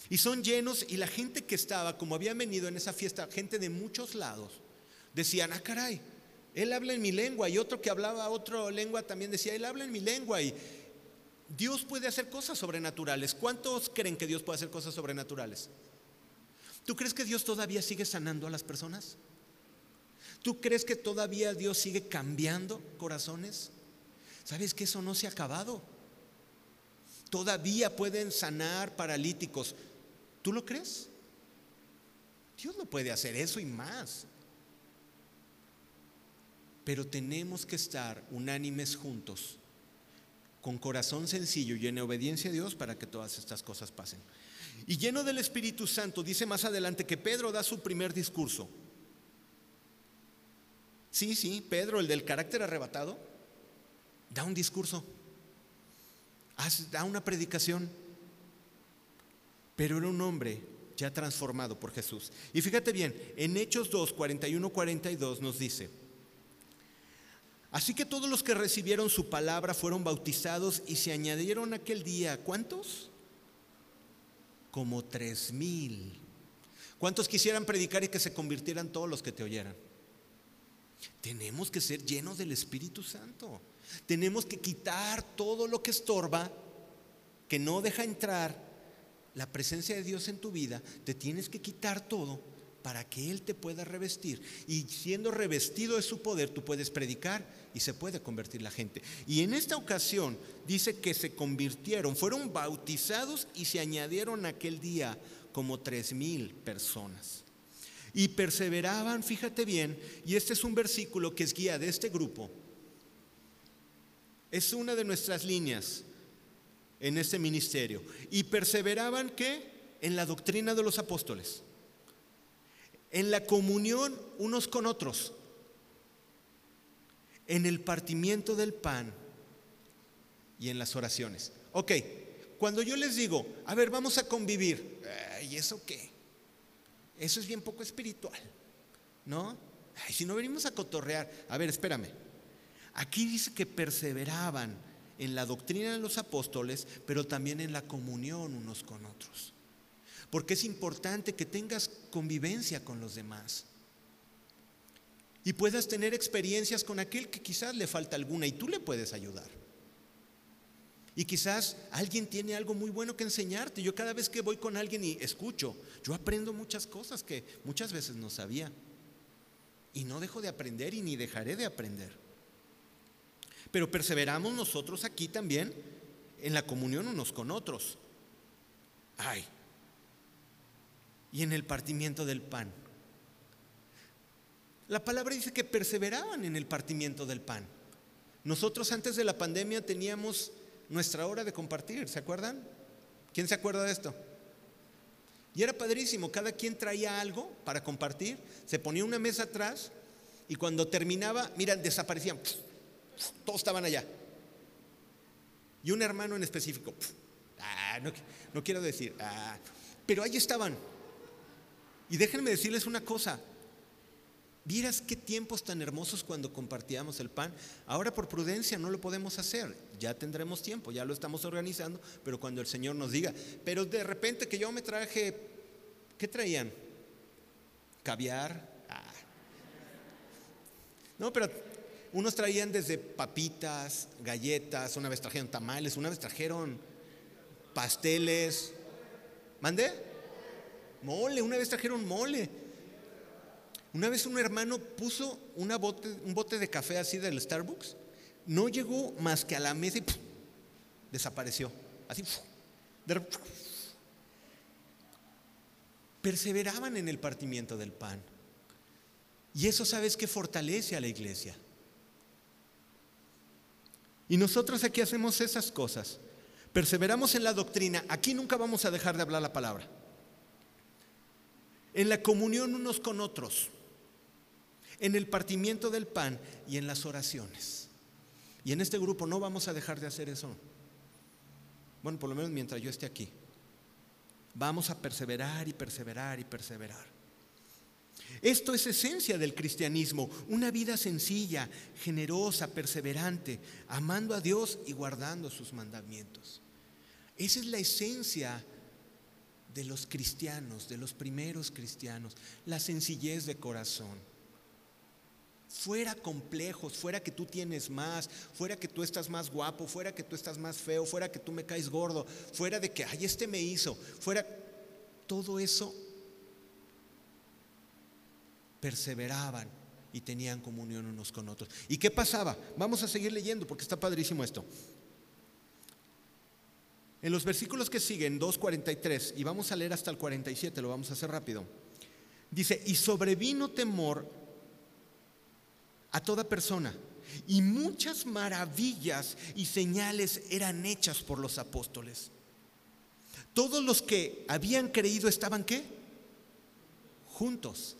Y son llenos y la gente que estaba, como había venido en esa fiesta, gente de muchos lados, decían, ah, caray, él habla en mi lengua. Y otro que hablaba otra lengua también decía, él habla en mi lengua. Y Dios puede hacer cosas sobrenaturales. ¿Cuántos creen que Dios puede hacer cosas sobrenaturales? ¿Tú crees que Dios todavía sigue sanando a las personas? ¿Tú crees que todavía Dios sigue cambiando corazones? ¿Sabes que eso no se ha acabado? Todavía pueden sanar paralíticos. ¿Tú lo crees? Dios no puede hacer eso y más. Pero tenemos que estar unánimes juntos, con corazón sencillo y en obediencia a Dios para que todas estas cosas pasen. Y lleno del Espíritu Santo, dice más adelante que Pedro da su primer discurso. Sí, sí, Pedro, el del carácter arrebatado, da un discurso, da una predicación, pero era un hombre ya transformado por Jesús. Y fíjate bien, en Hechos 2, 41, 42 nos dice, así que todos los que recibieron su palabra fueron bautizados y se añadieron aquel día, ¿cuántos? como tres mil. ¿Cuántos quisieran predicar y que se convirtieran todos los que te oyeran? Tenemos que ser llenos del Espíritu Santo. Tenemos que quitar todo lo que estorba, que no deja entrar la presencia de Dios en tu vida. Te tienes que quitar todo para que Él te pueda revestir. Y siendo revestido de su poder, tú puedes predicar y se puede convertir la gente. Y en esta ocasión dice que se convirtieron, fueron bautizados y se añadieron aquel día como tres mil personas. Y perseveraban, fíjate bien, y este es un versículo que es guía de este grupo. Es una de nuestras líneas en este ministerio. Y perseveraban que en la doctrina de los apóstoles, en la comunión unos con otros, en el partimiento del pan y en las oraciones. Ok, cuando yo les digo, a ver, vamos a convivir, ¿y eso qué? Eso es bien poco espiritual, ¿no? Ay, si no venimos a cotorrear, a ver, espérame. Aquí dice que perseveraban en la doctrina de los apóstoles, pero también en la comunión unos con otros. Porque es importante que tengas convivencia con los demás y puedas tener experiencias con aquel que quizás le falta alguna y tú le puedes ayudar. Y quizás alguien tiene algo muy bueno que enseñarte. Yo cada vez que voy con alguien y escucho, yo aprendo muchas cosas que muchas veces no sabía. Y no dejo de aprender y ni dejaré de aprender. Pero perseveramos nosotros aquí también en la comunión unos con otros. Ay. Y en el partimiento del pan. La palabra dice que perseveraban en el partimiento del pan. Nosotros antes de la pandemia teníamos nuestra hora de compartir, ¿se acuerdan? ¿Quién se acuerda de esto? Y era padrísimo, cada quien traía algo para compartir, se ponía una mesa atrás y cuando terminaba, miran, desaparecían, todos estaban allá. Y un hermano en específico, ah, no, quiero decir, ah, pero ahí estaban. Y déjenme decirles una cosa, Vieras qué tiempos tan hermosos cuando compartíamos el pan. Ahora por prudencia no lo podemos hacer. Ya tendremos tiempo, ya lo estamos organizando, pero cuando el Señor nos diga, pero de repente que yo me traje, ¿qué traían? Caviar. Ah. No, pero unos traían desde papitas, galletas, una vez trajeron tamales, una vez trajeron pasteles. ¿Mandé? Mole, una vez trajeron mole. Una vez un hermano puso una un bote de café así del Starbucks, no llegó más que a la mesa y desapareció. Así. Perseveraban en el partimiento del pan. Y eso sabes que fortalece a la iglesia. Y nosotros aquí hacemos esas cosas. Perseveramos en la doctrina. Aquí nunca vamos a dejar de hablar la palabra. En la comunión unos con otros en el partimiento del pan y en las oraciones. Y en este grupo no vamos a dejar de hacer eso. Bueno, por lo menos mientras yo esté aquí. Vamos a perseverar y perseverar y perseverar. Esto es esencia del cristianismo, una vida sencilla, generosa, perseverante, amando a Dios y guardando sus mandamientos. Esa es la esencia de los cristianos, de los primeros cristianos, la sencillez de corazón fuera complejos, fuera que tú tienes más, fuera que tú estás más guapo, fuera que tú estás más feo, fuera que tú me caes gordo, fuera de que, ay, este me hizo, fuera, todo eso perseveraban y tenían comunión unos con otros. ¿Y qué pasaba? Vamos a seguir leyendo porque está padrísimo esto. En los versículos que siguen, 2.43, y vamos a leer hasta el 47, lo vamos a hacer rápido. Dice, y sobrevino temor a toda persona. Y muchas maravillas y señales eran hechas por los apóstoles. Todos los que habían creído estaban qué? Juntos.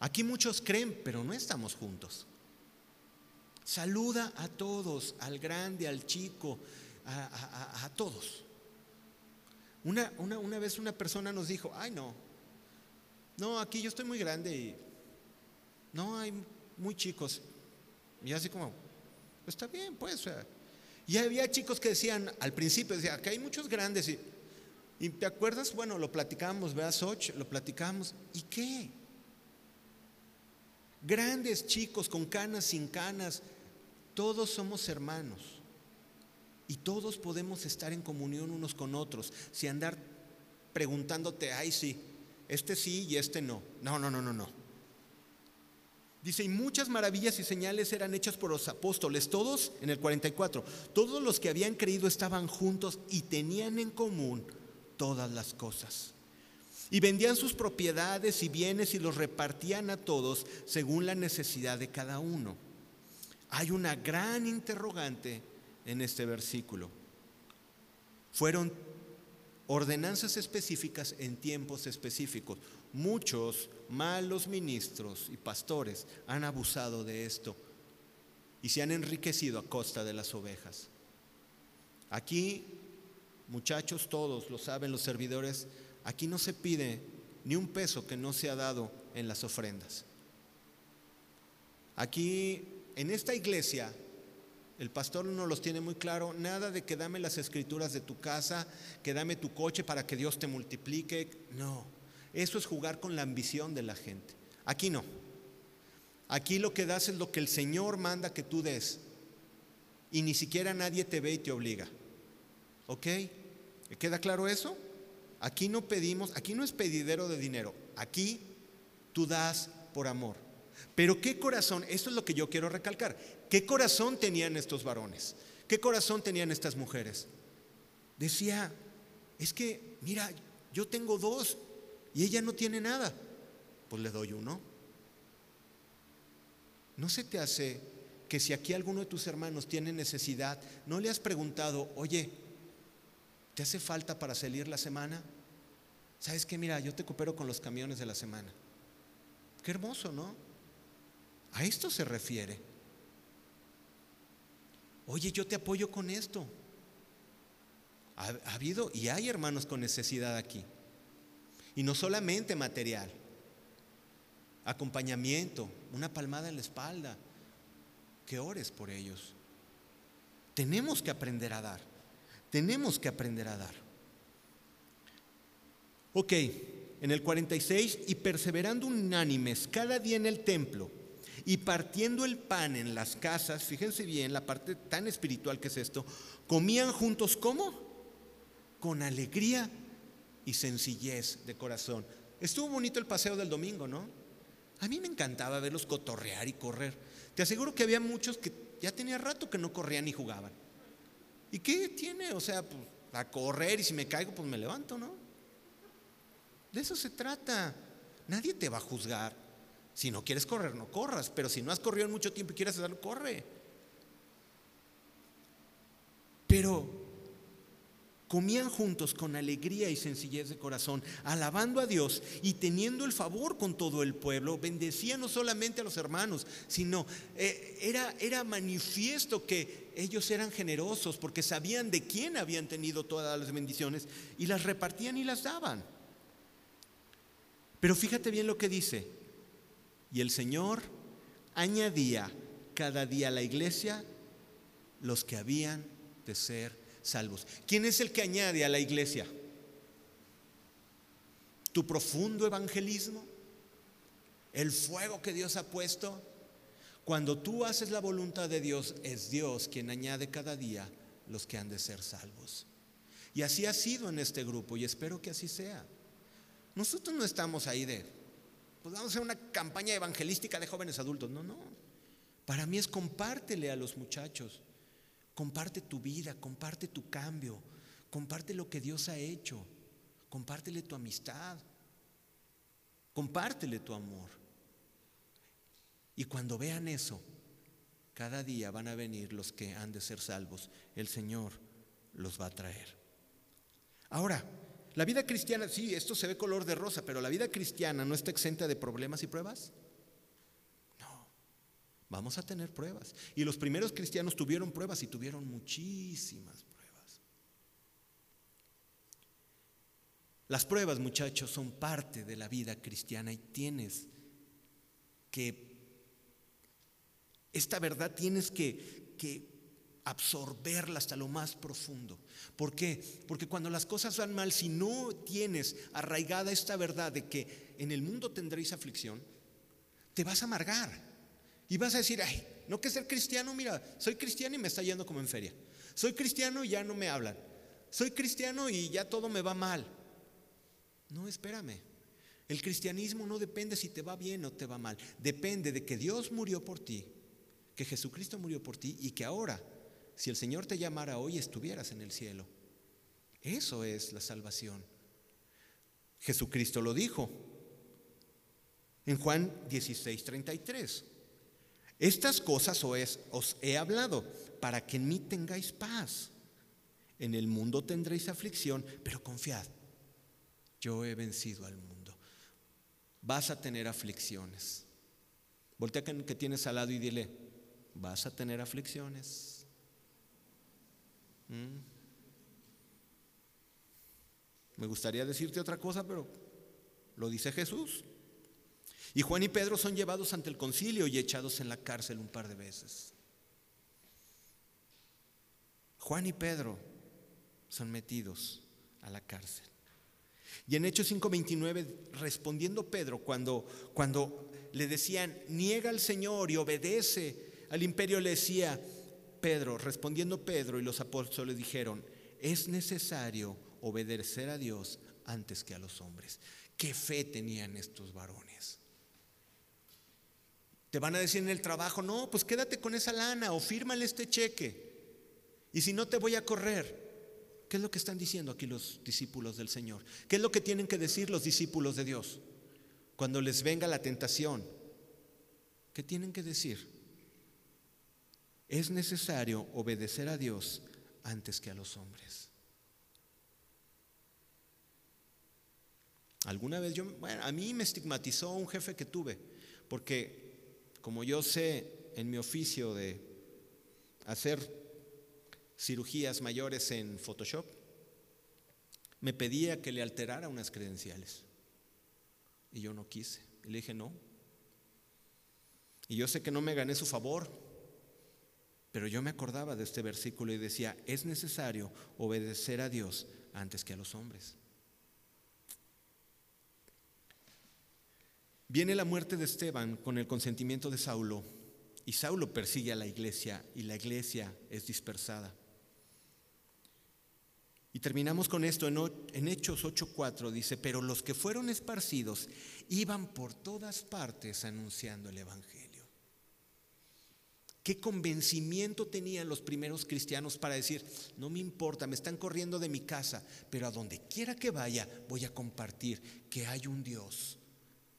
Aquí muchos creen, pero no estamos juntos. Saluda a todos, al grande, al chico, a, todos. Una, una, una vez una persona nos dijo, ay no, no, aquí yo estoy muy grande y no, hay muy chicos. Y así como, está bien, pues. Y había chicos que decían, al principio, decían, que hay muchos grandes. Y, te acuerdas, bueno, lo platicamos, veas Soch, lo platicamos. ¿Y qué? Grandes chicos, con canas, sin canas, todos somos hermanos. Y todos podemos estar en comunión unos con otros, sin andar preguntándote, ay, sí, este sí y este no. No, no, no, no, no. Dice, y muchas maravillas y señales eran hechas por los apóstoles, todos en el 44, todos los que habían creído estaban juntos y tenían en común todas las cosas. Y vendían sus propiedades y bienes y los repartían a todos según la necesidad de cada uno. Hay una gran interrogante en este versículo. Fueron ordenanzas específicas en tiempos específicos. Muchos malos ministros y pastores han abusado de esto y se han enriquecido a costa de las ovejas. Aquí, muchachos, todos lo saben los servidores, aquí no se pide ni un peso que no se ha dado en las ofrendas. Aquí, en esta iglesia, el pastor no los tiene muy claro, nada de que dame las escrituras de tu casa, que dame tu coche para que Dios te multiplique. No, eso es jugar con la ambición de la gente. Aquí no. Aquí lo que das es lo que el Señor manda que tú des. Y ni siquiera nadie te ve y te obliga. ¿Ok? ¿Queda claro eso? Aquí no pedimos, aquí no es pedidero de dinero. Aquí tú das por amor. Pero qué corazón, esto es lo que yo quiero recalcar. ¿Qué corazón tenían estos varones? ¿Qué corazón tenían estas mujeres? Decía, es que, mira, yo tengo dos y ella no tiene nada, pues le doy uno. ¿No se te hace que si aquí alguno de tus hermanos tiene necesidad, no le has preguntado, oye, ¿te hace falta para salir la semana? ¿Sabes qué? Mira, yo te coopero con los camiones de la semana. Qué hermoso, ¿no? A esto se refiere. Oye, yo te apoyo con esto. Ha, ha habido y hay hermanos con necesidad aquí. Y no solamente material, acompañamiento, una palmada en la espalda, que ores por ellos. Tenemos que aprender a dar, tenemos que aprender a dar. Ok, en el 46, y perseverando unánimes cada día en el templo y partiendo el pan en las casas, fíjense bien la parte tan espiritual que es esto, comían juntos ¿cómo? Con alegría y sencillez de corazón. Estuvo bonito el paseo del domingo, ¿no? A mí me encantaba verlos cotorrear y correr. Te aseguro que había muchos que ya tenía rato que no corrían ni jugaban. ¿Y qué tiene? O sea, pues, a correr y si me caigo, pues me levanto, ¿no? De eso se trata. Nadie te va a juzgar. Si no quieres correr, no corras. Pero si no has corrido en mucho tiempo y quieres hacerlo, corre. Pero comían juntos con alegría y sencillez de corazón, alabando a Dios y teniendo el favor con todo el pueblo, bendecían no solamente a los hermanos, sino eh, era, era manifiesto que ellos eran generosos porque sabían de quién habían tenido todas las bendiciones y las repartían y las daban. Pero fíjate bien lo que dice, y el Señor añadía cada día a la iglesia los que habían de ser salvos. ¿Quién es el que añade a la iglesia? ¿Tu profundo evangelismo? ¿El fuego que Dios ha puesto? Cuando tú haces la voluntad de Dios, es Dios quien añade cada día los que han de ser salvos. Y así ha sido en este grupo y espero que así sea. Nosotros no estamos ahí de, pues vamos a hacer una campaña evangelística de jóvenes adultos. No, no. Para mí es compártele a los muchachos. Comparte tu vida, comparte tu cambio, comparte lo que Dios ha hecho, compártele tu amistad, compártele tu amor. Y cuando vean eso, cada día van a venir los que han de ser salvos. El Señor los va a traer. Ahora, la vida cristiana, sí, esto se ve color de rosa, pero la vida cristiana no está exenta de problemas y pruebas. Vamos a tener pruebas. Y los primeros cristianos tuvieron pruebas y tuvieron muchísimas pruebas. Las pruebas, muchachos, son parte de la vida cristiana y tienes que, esta verdad tienes que, que absorberla hasta lo más profundo. ¿Por qué? Porque cuando las cosas van mal, si no tienes arraigada esta verdad de que en el mundo tendréis aflicción, te vas a amargar. Y vas a decir, ay, no que ser cristiano, mira, soy cristiano y me está yendo como en feria. Soy cristiano y ya no me hablan. Soy cristiano y ya todo me va mal. No, espérame. El cristianismo no depende si te va bien o te va mal. Depende de que Dios murió por ti, que Jesucristo murió por ti y que ahora, si el Señor te llamara hoy, estuvieras en el cielo. Eso es la salvación. Jesucristo lo dijo en Juan 16, 33. Estas cosas os he hablado para que en mí tengáis paz. En el mundo tendréis aflicción, pero confiad, yo he vencido al mundo. Vas a tener aflicciones. Voltea que tienes al lado y dile, vas a tener aflicciones. ¿Mm? Me gustaría decirte otra cosa, pero lo dice Jesús. Y Juan y Pedro son llevados ante el concilio y echados en la cárcel un par de veces. Juan y Pedro son metidos a la cárcel. Y en Hechos 5:29, respondiendo Pedro, cuando, cuando le decían, niega al Señor y obedece al imperio, le decía, Pedro, respondiendo Pedro y los apóstoles dijeron, es necesario obedecer a Dios antes que a los hombres. ¿Qué fe tenían estos varones? Te van a decir en el trabajo, no, pues quédate con esa lana o fírmale este cheque. Y si no te voy a correr. ¿Qué es lo que están diciendo aquí los discípulos del Señor? ¿Qué es lo que tienen que decir los discípulos de Dios? Cuando les venga la tentación. ¿Qué tienen que decir? Es necesario obedecer a Dios antes que a los hombres. Alguna vez yo, bueno, a mí me estigmatizó un jefe que tuve, porque como yo sé en mi oficio de hacer cirugías mayores en Photoshop, me pedía que le alterara unas credenciales. Y yo no quise. Le dije no. Y yo sé que no me gané su favor, pero yo me acordaba de este versículo y decía, es necesario obedecer a Dios antes que a los hombres. Viene la muerte de Esteban con el consentimiento de Saulo y Saulo persigue a la iglesia y la iglesia es dispersada. Y terminamos con esto en, Hechos 8:4 dice, pero los que fueron esparcidos iban por todas partes anunciando el Evangelio. ¿Qué convencimiento tenían los primeros cristianos para decir, no me importa, me están corriendo de mi casa, pero a donde quiera que vaya voy a compartir que hay un Dios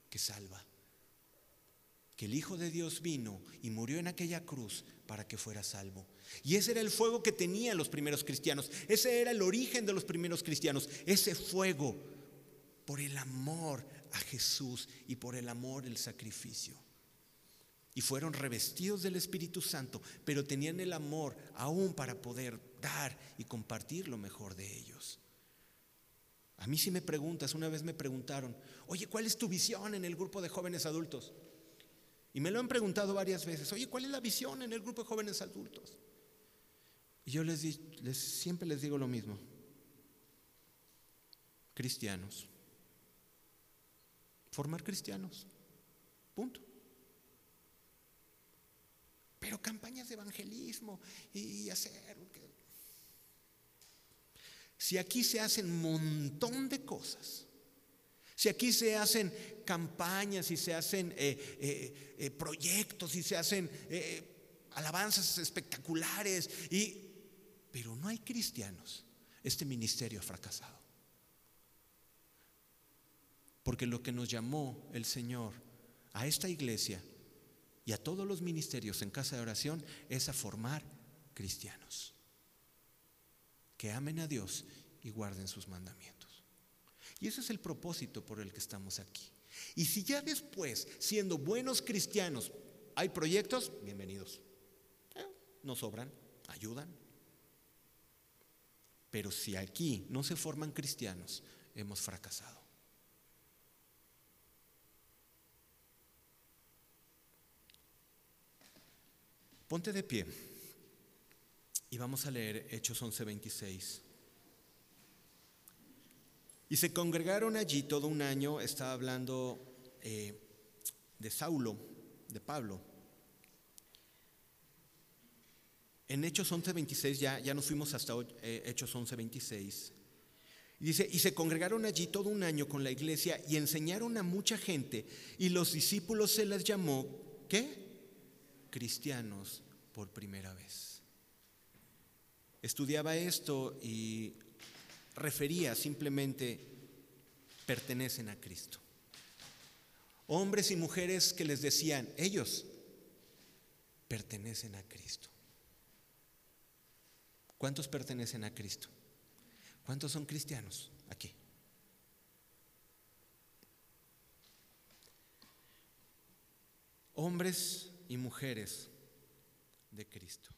que salva. Que el Hijo de Dios vino y murió en aquella cruz para que fuera salvo. Y ese era el fuego que tenían los primeros cristianos. Ese era el origen de los primeros cristianos. Ese fuego por el amor a Jesús y por el amor el sacrificio. Y fueron revestidos del Espíritu Santo, pero tenían el amor aún para poder dar y compartir lo mejor de ellos. A mí si me preguntas, una vez me preguntaron, oye, ¿cuál es tu visión en el grupo de jóvenes adultos? Y me lo han preguntado varias veces, oye, ¿cuál es la visión en el grupo de jóvenes adultos? Y yo les, les siempre les digo lo mismo, cristianos, formar cristianos, punto. Pero campañas de evangelismo y hacer si aquí se hacen un montón de cosas, si aquí se hacen campañas y se hacen eh, eh, eh, proyectos y se hacen alabanzas espectaculares, y, pero no hay cristianos, este ministerio ha fracasado. Porque lo que nos llamó el Señor a esta iglesia y a todos los ministerios en casa de oración es a formar cristianos que amen a Dios y guarden sus mandamientos. Y ese es el propósito por el que estamos aquí. Y si ya después, siendo buenos cristianos, hay proyectos, bienvenidos. Eh, no sobran, ayudan. Pero si aquí no se forman cristianos, hemos fracasado. Ponte de pie. Y vamos a leer Hechos 11:26. Y se congregaron allí todo un año, estaba hablando eh, de Saulo, de Pablo. En Hechos 11:26 ya, ya nos fuimos hasta eh, Hechos 11:26. Y dice, y se congregaron allí todo un año con la iglesia y enseñaron a mucha gente y los discípulos se les llamó, ¿qué? Cristianos por primera vez estudiaba esto y refería simplemente pertenecen a Cristo. Hombres y mujeres que les decían, ellos pertenecen a Cristo. ¿Cuántos pertenecen a Cristo? ¿Cuántos son cristianos aquí? Hombres y mujeres de Cristo.